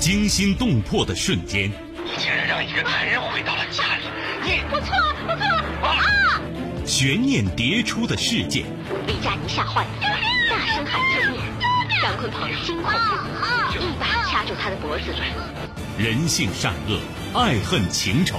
惊心动魄的瞬间。你竟然让一个男人回到了家里，你我错了，我错了啊！悬念迭出的事件。李佳妮吓坏了，大声喊救命。张坤鹏惊恐不已，一把掐住他的脖子。人性善恶，爱恨情仇。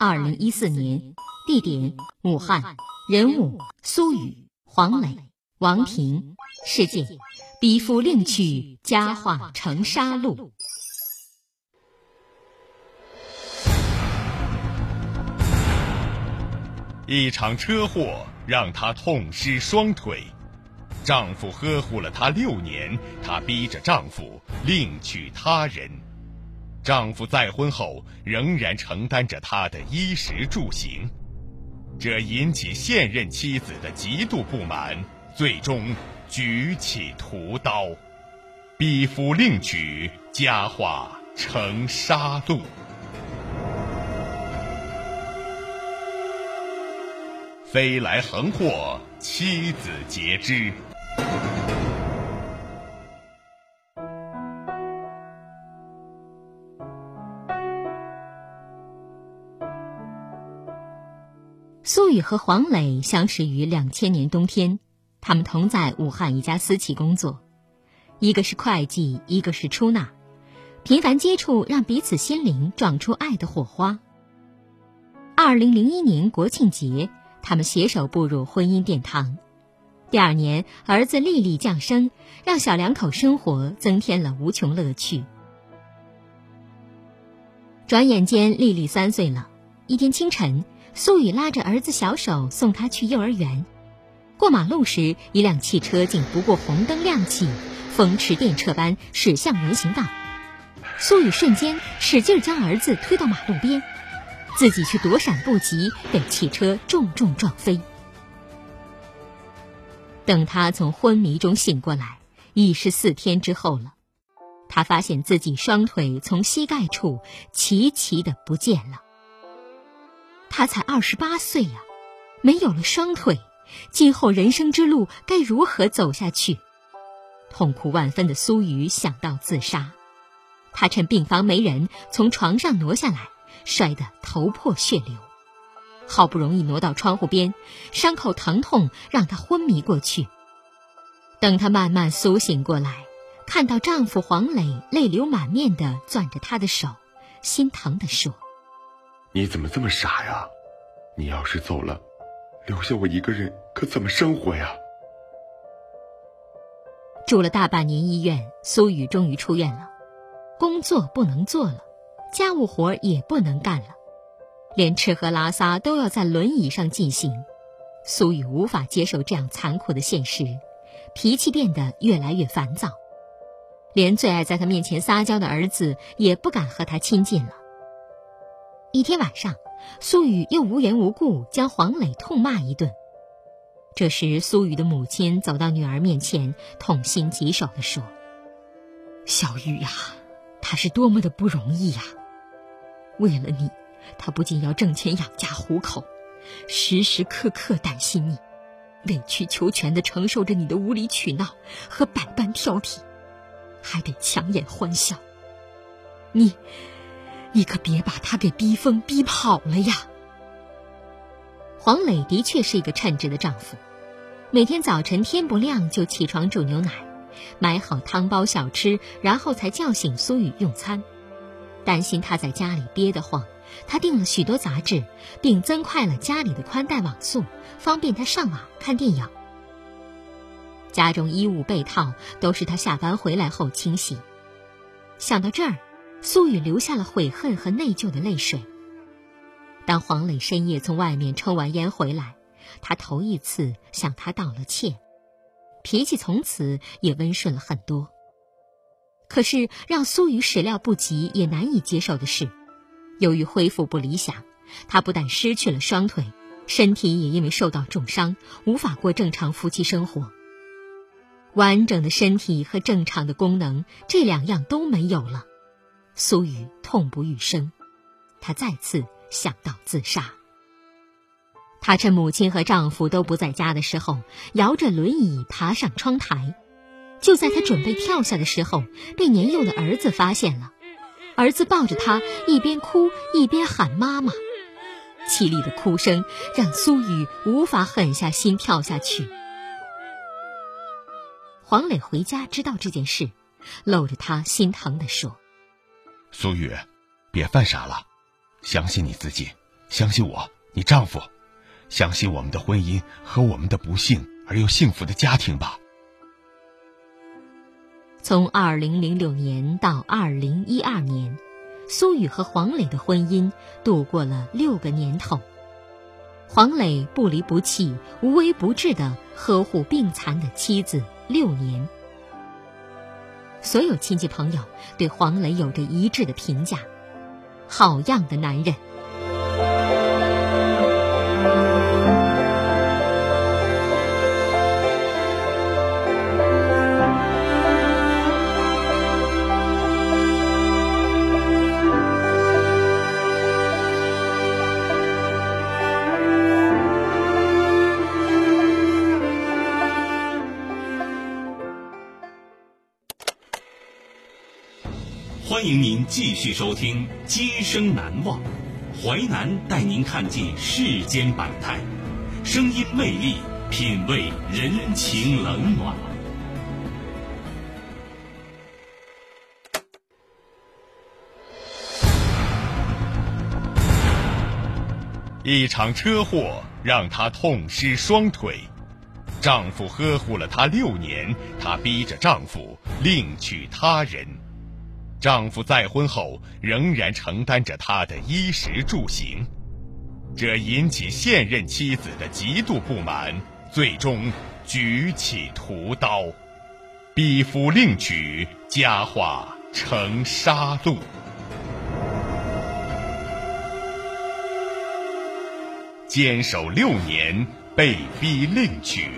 二零一四年。地点：武汉。人物：苏雨、黄磊、王婷。事件：逼夫另娶，家化成杀戮。一场车祸让她痛失双腿，丈夫呵护了她六年，她逼着丈夫另娶他人。丈夫再婚后仍然承担着她的衣食住行。这引起现任妻子的极度不满，最终举起屠刀，逼夫另娶，家化成杀戮。飞来横祸，妻子皆知。和黄磊相识于两千年冬天，他们同在武汉一家私企工作，一个是会计，一个是出纳，频繁接触让彼此心灵撞出爱的火花。二零零一年国庆节，他们携手步入婚姻殿堂。第二年，儿子丽丽降生，让小两口生活增添了无穷乐趣。转眼间，丽丽三岁了。一天清晨。苏雨拉着儿子小手送他去幼儿园，过马路时，一辆汽车竟不顾红灯亮起，风驰电掣般驶向人行道。苏雨瞬间使劲将儿子推到马路边，自己却躲闪不及，被汽车重重撞飞。等他从昏迷中醒过来，已是四天之后了。他发现自己双腿从膝盖处齐齐的不见了。他才二十八岁呀，没有了双腿，今后人生之路该如何走下去？痛苦万分的苏雨想到自杀，他趁病房没人，从床上挪下来，摔得头破血流。好不容易挪到窗户边，伤口疼痛让她昏迷过去。等她慢慢苏醒过来，看到丈夫黄磊泪流满面的攥着她的手，心疼的说。你怎么这么傻呀？你要是走了，留下我一个人，可怎么生活呀？住了大半年医院，苏雨终于出院了。工作不能做了，家务活也不能干了，连吃喝拉撒都要在轮椅上进行。苏雨无法接受这样残酷的现实，脾气变得越来越烦躁，连最爱在他面前撒娇的儿子也不敢和他亲近了。一天晚上，苏雨又无缘无故将黄磊痛骂一顿。这时，苏雨的母亲走到女儿面前，痛心疾首地说：“小雨呀，他是多么的不容易呀！为了你，他不仅要挣钱养家糊口，时时刻刻担心你，委曲求全地承受着你的无理取闹和百般挑剔，还得强颜欢笑。你……”你可别把他给逼疯、逼跑了呀！黄磊的确是一个称职的丈夫，每天早晨天不亮就起床煮牛奶，买好汤包小吃，然后才叫醒苏雨用餐。担心他在家里憋得慌，他订了许多杂志，并增快了家里的宽带网速，方便他上网看电影。家中衣物被套都是他下班回来后清洗。想到这儿。苏雨流下了悔恨和内疚的泪水。当黄磊深夜从外面抽完烟回来，他头一次向他道了歉，脾气从此也温顺了很多。可是让苏雨始料不及也难以接受的是，由于恢复不理想，他不但失去了双腿，身体也因为受到重伤，无法过正常夫妻生活。完整的身体和正常的功能，这两样都没有了，苏雨痛不欲生，她再次想到自杀。她趁母亲和丈夫都不在家的时候，摇着轮椅爬上窗台。就在她准备跳下的时候，被年幼的儿子发现了。儿子抱着她，一边哭一边喊妈妈，凄厉的哭声让苏雨无法狠下心跳下去。黄磊回家知道这件事，搂着她心疼地说：“苏雨，别犯傻了，相信你自己，相信我，你丈夫，相信我们的婚姻和我们的不幸而又幸福的家庭吧。”从二零零六年到二零一二年，苏雨和黄磊的婚姻度过了六个年头。黄磊不离不弃、无微不至的呵护病残的妻子六年。所有亲戚朋友对黄磊有着一致的评价：好样的男人。续收听《今生难忘》，淮南带您看尽世间百态，声音魅力，品味人情冷暖。一场车祸让她痛失双腿，丈夫呵护了她六年，她逼着丈夫另娶他人。丈夫再婚后仍然承担着她的衣食住行，这引起现任妻子的极度不满，最终举起屠刀，逼夫另娶，佳话成杀戮。坚守六年，被逼另娶。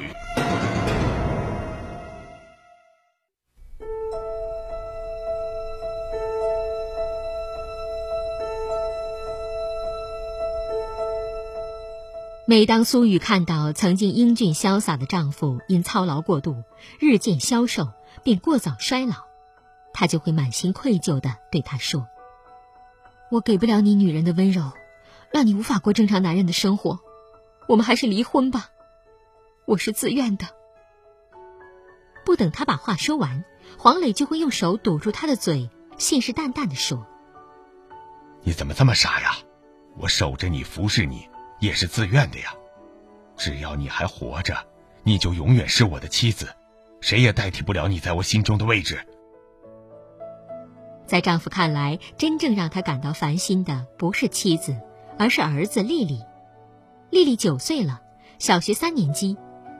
每当苏雨看到曾经英俊潇洒的丈夫因操劳过度日渐消瘦并过早衰老，她就会满心愧疚地对他说：“我给不了你女人的温柔，让你无法过正常男人的生活，我们还是离婚吧。我是自愿的。”不等他把话说完，黄磊就会用手堵住他的嘴，信誓旦旦地说：“你怎么这么傻呀？我守着你，服侍你。”也是自愿的呀，只要你还活着，你就永远是我的妻子，谁也代替不了你在我心中的位置。在丈夫看来，真正让他感到烦心的不是妻子，而是儿子丽丽。丽丽九岁了，小学三年级，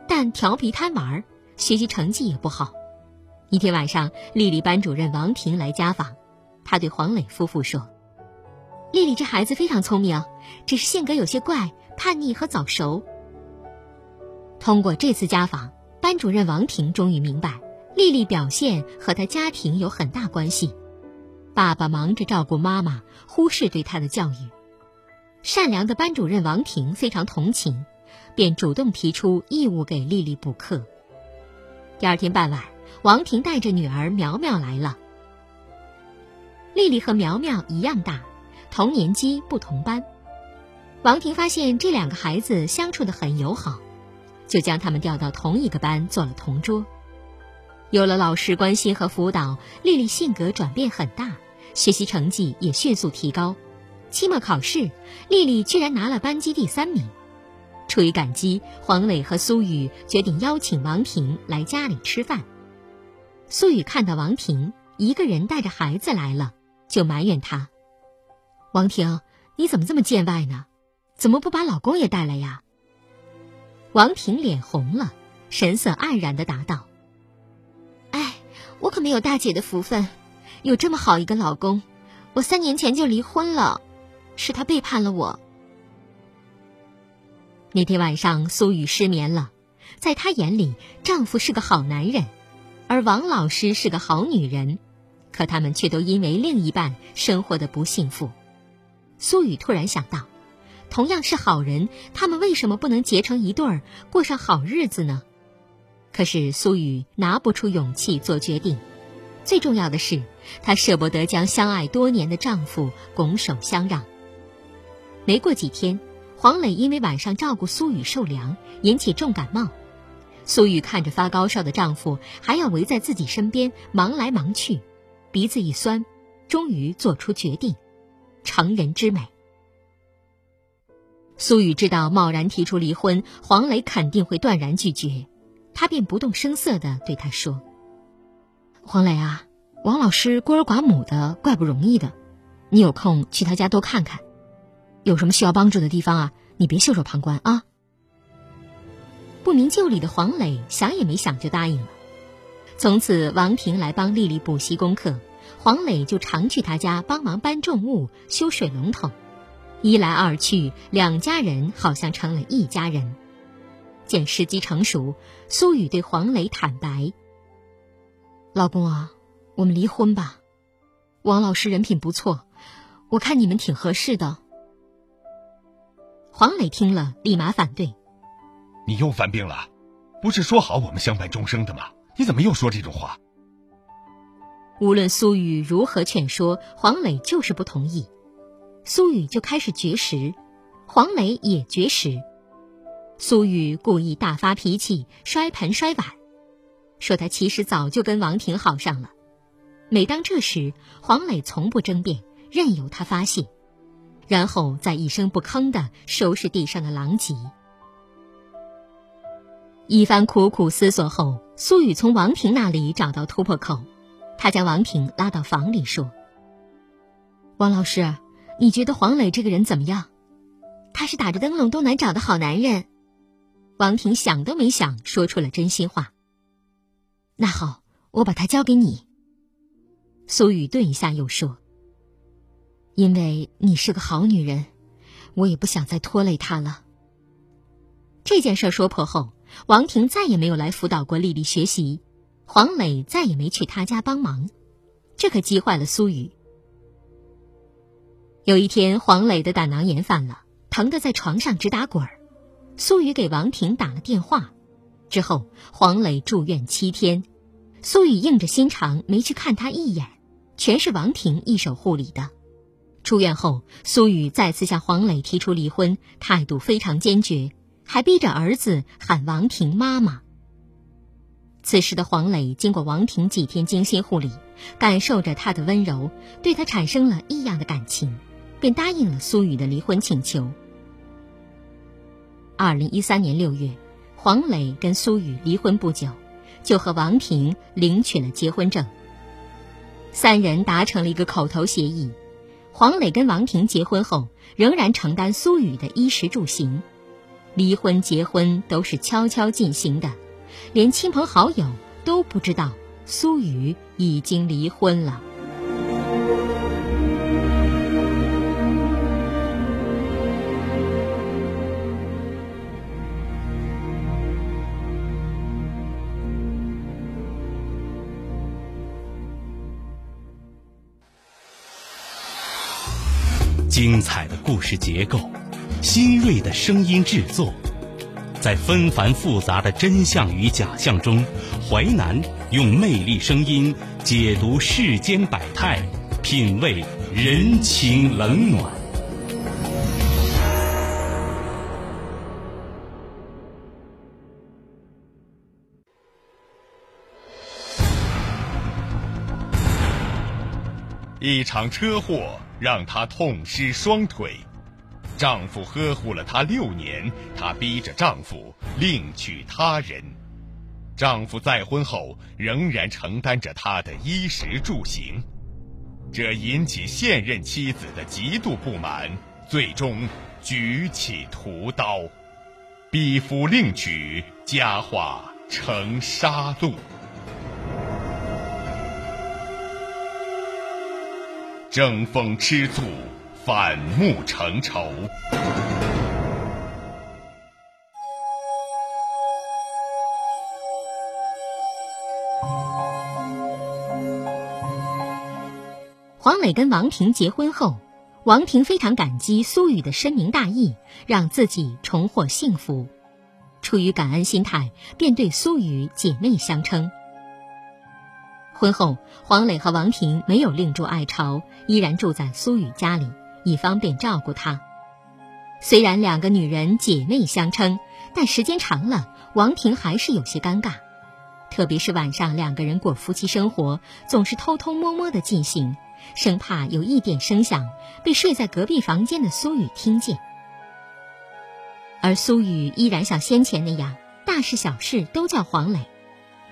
但调皮贪玩，学习成绩也不好。一天晚上，丽丽班主任王婷来家访，她对黄磊夫妇说。丽丽这孩子非常聪明，只是性格有些怪、叛逆和早熟。通过这次家访，班主任王婷终于明白，丽丽表现和她家庭有很大关系。爸爸忙着照顾妈妈，忽视对她的教育。善良的班主任王婷非常同情，便主动提出义务给丽丽补课。第二天傍晚，王婷带着女儿苗苗来了。丽丽和苗苗一样大。同年级不同班，王婷发现这两个孩子相处的很友好，就将他们调到同一个班做了同桌。有了老师关心和辅导，丽丽性格转变很大，学习成绩也迅速提高。期末考试，丽丽居然拿了班级第三名。出于感激，黄磊和苏雨决定邀请王婷来家里吃饭。苏雨看到王婷一个人带着孩子来了，就埋怨她。王婷，你怎么这么见外呢？怎么不把老公也带来呀？王婷脸红了，神色黯然的答道：“哎，我可没有大姐的福分，有这么好一个老公。我三年前就离婚了，是他背叛了我。”那天晚上，苏雨失眠了。在她眼里，丈夫是个好男人，而王老师是个好女人，可他们却都因为另一半生活的不幸福。苏雨突然想到，同样是好人，他们为什么不能结成一对儿，过上好日子呢？可是苏雨拿不出勇气做决定。最重要的是，她舍不得将相爱多年的丈夫拱手相让。没过几天。黄磊因为晚上照顾苏雨受凉，引起重感冒。苏雨看着发高烧的丈夫，还要围在自己身边忙来忙去，鼻子一酸，终于做出决定：成人之美。苏雨知道贸然提出离婚，黄磊肯定会断然拒绝，他便不动声色地对他说：“黄磊啊，王老师孤儿寡母的，怪不容易的，你有空去他家多看看。”有什么需要帮助的地方啊？你别袖手旁观啊！不明就里的黄磊想也没想就答应了。从此，王婷来帮丽丽补习功课，黄磊就常去她家帮忙搬重物、修水龙头。一来二去，两家人好像成了一家人。见时机成熟，苏雨对黄磊坦白：“老公啊，我们离婚吧。王老师人品不错，我看你们挺合适的。”黄磊听了，立马反对：“你又犯病了，不是说好我们相伴终生的吗？你怎么又说这种话？”无论苏雨如何劝说，黄磊就是不同意。苏雨就开始绝食，黄磊也绝食。苏雨故意大发脾气，摔盆摔碗，说他其实早就跟王婷好上了。每当这时，黄磊从不争辩，任由他发泄。然后再一声不吭的收拾地上的狼藉。一番苦苦思索后，苏雨从王婷那里找到突破口，他将王婷拉到房里说：“王老师，你觉得黄磊这个人怎么样？他是打着灯笼都难找的好男人。”王婷想都没想，说出了真心话。那好，我把他交给你。苏雨顿一下，又说。因为你是个好女人，我也不想再拖累他了。这件事说破后，王婷再也没有来辅导过丽丽学习，黄磊再也没去他家帮忙，这可急坏了苏雨。有一天，黄磊的胆囊炎犯了，疼得在床上直打滚儿。苏雨给王婷打了电话，之后黄磊住院七天，苏雨硬着心肠没去看他一眼，全是王婷一手护理的。出院后，苏雨再次向黄磊提出离婚，态度非常坚决，还逼着儿子喊王婷妈妈。此时的黄磊经过王婷几天精心护理，感受着她的温柔，对她产生了异样的感情，便答应了苏雨的离婚请求。二零一三年六月，黄磊跟苏雨离婚不久，就和王婷领取了结婚证。三人达成了一个口头协议。黄磊跟王婷结婚后，仍然承担苏雨的衣食住行，离婚结婚都是悄悄进行的，连亲朋好友都不知道苏雨已经离婚了。精彩的故事结构，新锐的声音制作，在纷繁复杂的真相与假象中，淮南用魅力声音解读世间百态，品味人情冷暖。一场车祸。让他痛失双腿，丈夫呵护了她六年，她逼着丈夫另娶他人。丈夫再婚后仍然承担着她的衣食住行，这引起现任妻子的极度不满，最终举起屠刀。逼夫另娶，佳话成杀戮。争风吃醋，反目成仇。黄磊跟王婷结婚后，王婷非常感激苏雨的深明大义，让自己重获幸福。出于感恩心态，便对苏雨姐妹相称。婚后，黄磊和王婷没有另筑爱巢，依然住在苏雨家里，以方便照顾她。虽然两个女人姐妹相称，但时间长了，王婷还是有些尴尬。特别是晚上两个人过夫妻生活，总是偷偷摸摸的进行，生怕有一点声响被睡在隔壁房间的苏雨听见。而苏雨依然像先前那样，大事小事都叫黄磊。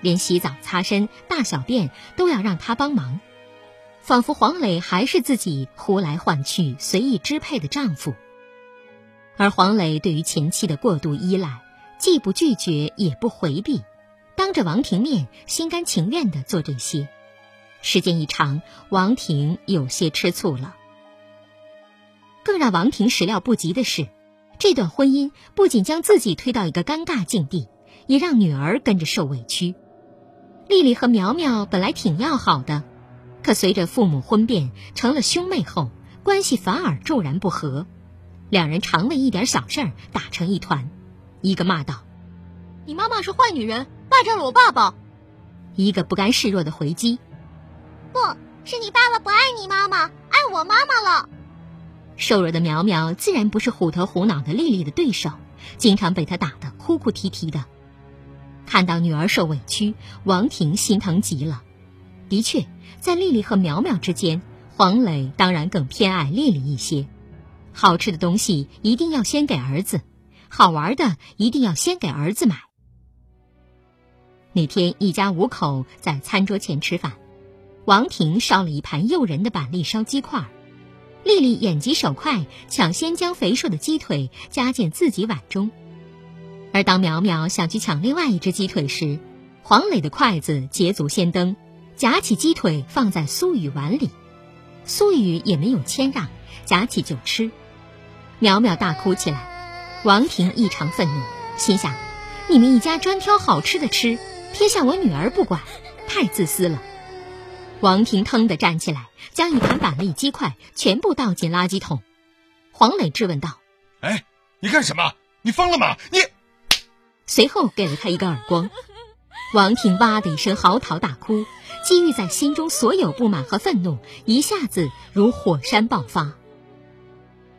连洗澡、擦身、大小便都要让他帮忙，仿佛黄磊还是自己呼来唤去、随意支配的丈夫。而黄磊对于前妻的过度依赖，既不拒绝也不回避，当着王婷面心甘情愿地做这些。时间一长，王婷有些吃醋了。更让王婷始料不及的是，这段婚姻不仅将自己推到一个尴尬境地，也让女儿跟着受委屈。丽丽和苗苗本来挺要好的，可随着父母婚变成了兄妹后，关系反而骤然不和。两人常为一点小事儿打成一团，一个骂道：“你妈妈是坏女人，霸占了我爸爸。”一个不甘示弱的回击：“不是你爸爸不爱你妈妈，爱我妈妈了。”瘦弱的苗苗自然不是虎头虎脑的丽丽的对手，经常被她打得哭哭啼啼的。看到女儿受委屈，王婷心疼极了。的确，在丽丽和苗苗之间，黄磊当然更偏爱丽丽一些。好吃的东西一定要先给儿子，好玩的一定要先给儿子买。那天，一家五口在餐桌前吃饭，王婷烧了一盘诱人的板栗烧鸡块，丽丽眼疾手快，抢先将肥硕的鸡腿夹进自己碗中。而当苗苗想去抢另外一只鸡腿时，黄磊的筷子捷足先登，夹起鸡腿放在苏雨碗里。苏雨也没有谦让，夹起就吃。苗苗大哭起来，王婷异常愤怒，心想：你们一家专挑好吃的吃，撇下我女儿不管，太自私了。王婷腾地站起来，将一盘板栗鸡块全部倒进垃圾桶。黄磊质问道：“哎，你干什么？你疯了吗？你！”随后给了他一个耳光，王婷哇的一声嚎啕大哭，积郁在心中所有不满和愤怒一下子如火山爆发。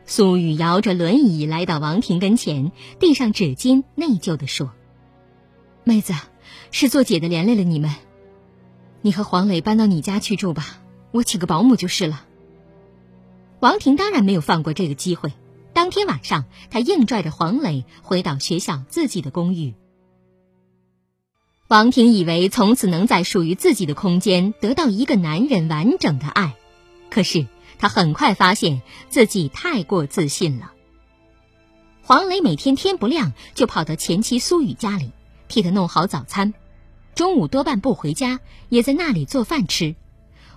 苏雨摇着轮椅来到王婷跟前，递上纸巾，内疚地说：“妹子，是做姐的连累了你们，你和黄磊搬到你家去住吧，我请个保姆就是了。”王婷当然没有放过这个机会。当天晚上，她硬拽着黄磊回到学校自己的公寓。王婷以为从此能在属于自己的空间得到一个男人完整的爱，可是她很快发现自己太过自信了。黄磊每天天不亮就跑到前妻苏雨家里，替她弄好早餐，中午多半不回家，也在那里做饭吃，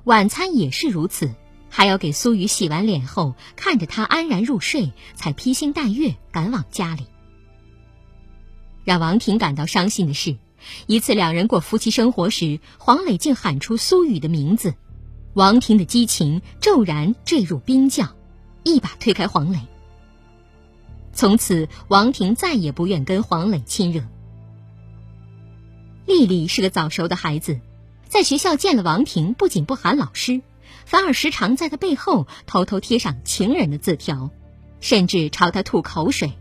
晚餐也是如此。还要给苏雨洗完脸后，看着她安然入睡，才披星戴月赶往家里。让王婷感到伤心的是，一次两人过夫妻生活时，黄磊竟喊出苏雨的名字，王婷的激情骤然坠入冰窖，一把推开黄磊。从此，王婷再也不愿跟黄磊亲热。丽丽是个早熟的孩子，在学校见了王婷，不仅不喊老师。反而时常在他背后偷偷贴上情人的字条，甚至朝他吐口水。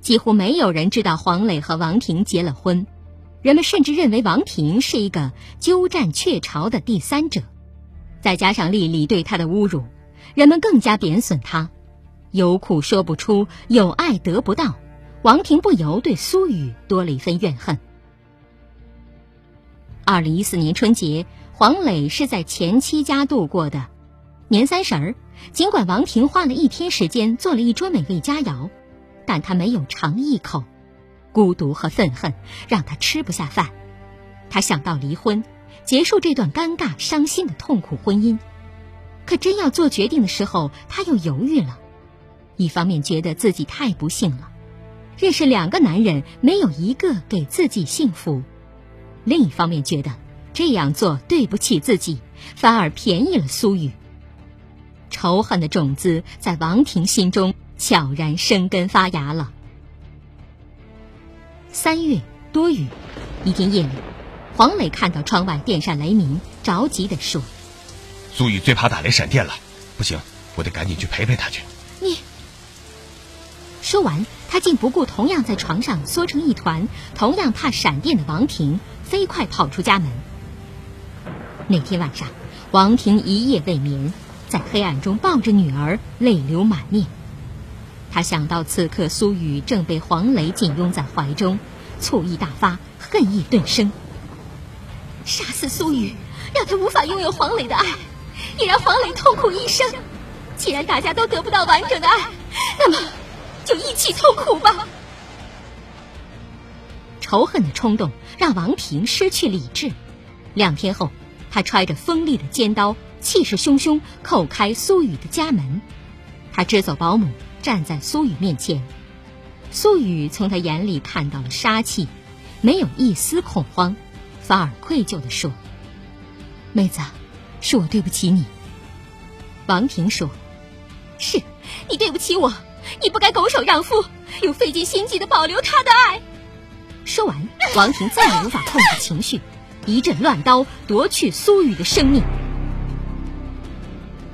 几乎没有人知道黄磊和王婷结了婚，人们甚至认为王婷是一个鸠占鹊巢的第三者。再加上丽丽对他的侮辱，人们更加贬损他。有苦说不出，有爱得不到，王婷不由对苏雨多了一份怨恨。二零一四年春节。黄磊是在前妻家度过的年三十儿。尽管王婷花了一天时间做了一桌美味佳肴，但他没有尝一口。孤独和愤恨让他吃不下饭。他想到离婚，结束这段尴尬、伤心的痛苦婚姻。可真要做决定的时候，他又犹豫了。一方面觉得自己太不幸了，认识两个男人没有一个给自己幸福；另一方面觉得这样做对不起自己，反而便宜了苏雨。仇恨的种子在王婷心中悄然生根发芽了。三月多雨，一天夜里，黄磊看到窗外电闪雷鸣，着急地说。苏雨最怕打雷闪电了，不行，我得赶紧去陪陪她去。你说完，他竟不顾同样在床上缩成一团、同样怕闪电的王婷，飞快跑出家门。那天晚上，王婷一夜未眠，在黑暗中抱着女儿，泪流满面。他想到此刻苏雨正被黄雷紧拥在怀中，醋意大发，恨意顿生。杀死苏雨，让他无法拥有黄磊的爱。也让黄磊痛苦一生。既然大家都得不到完整的爱，那么就一起痛苦吧。仇恨的冲动让王婷失去理智。两天后，他揣着锋利的尖刀，气势汹汹叩开苏雨的家门。他支走保姆，站在苏雨面前。苏雨从他眼里看到了杀气，没有一丝恐慌，反而愧疚地说：“妹子。”是我对不起你，王婷说：“是你对不起我，你不该拱手让夫，又费尽心机的保留他的爱。”说完，王婷再也无法控制情绪，一阵乱刀夺去苏雨的生命。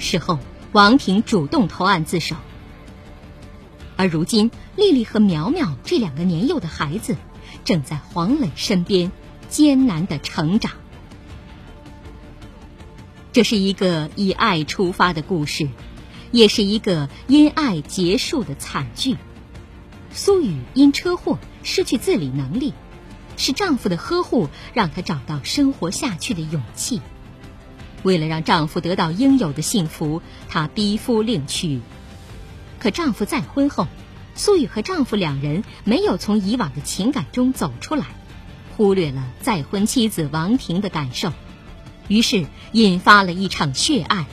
事后，王婷主动投案自首。而如今，丽丽和苗苗这两个年幼的孩子，正在黄磊身边艰难的成长。这是一个以爱出发的故事，也是一个因爱结束的惨剧。苏雨因车祸失去自理能力，是丈夫的呵护让她找到生活下去的勇气。为了让丈夫得到应有的幸福，她逼夫另娶。可丈夫再婚后，苏雨和丈夫两人没有从以往的情感中走出来，忽略了再婚妻子王婷的感受。于是引发了一场血案，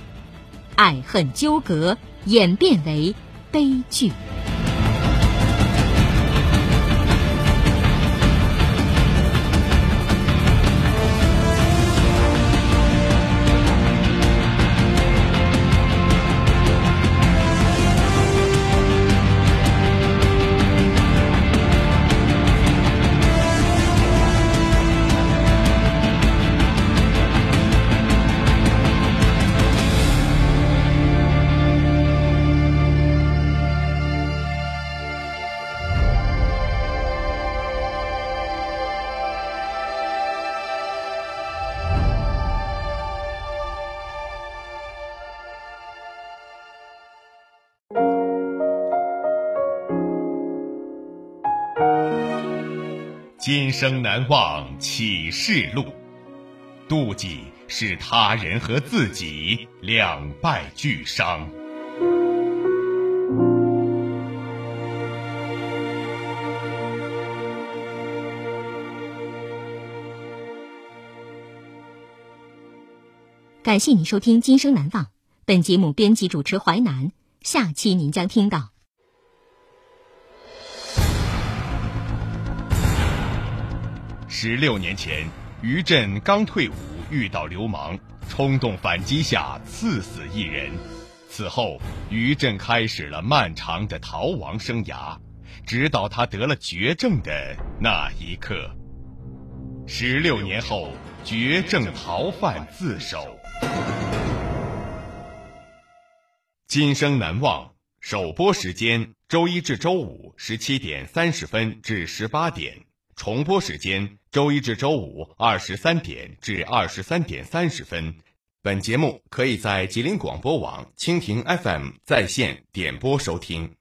爱恨纠葛演变为悲剧。今生难忘启示录，妒忌使他人和自己两败俱伤。感谢您收听《今生难忘》，本节目编辑主持淮南，下期您将听到。十六年前，于震刚退伍，遇到流氓，冲动反击下刺死一人。此后，于震开始了漫长的逃亡生涯，直到他得了绝症的那一刻。十六年后，绝症逃犯自首。今生难忘。首播时间：周一至周五十七点三十分至十八点。重播时间：周一至周五二十三点至二十三点三十分。本节目可以在吉林广播网、蜻蜓 FM 在线点播收听。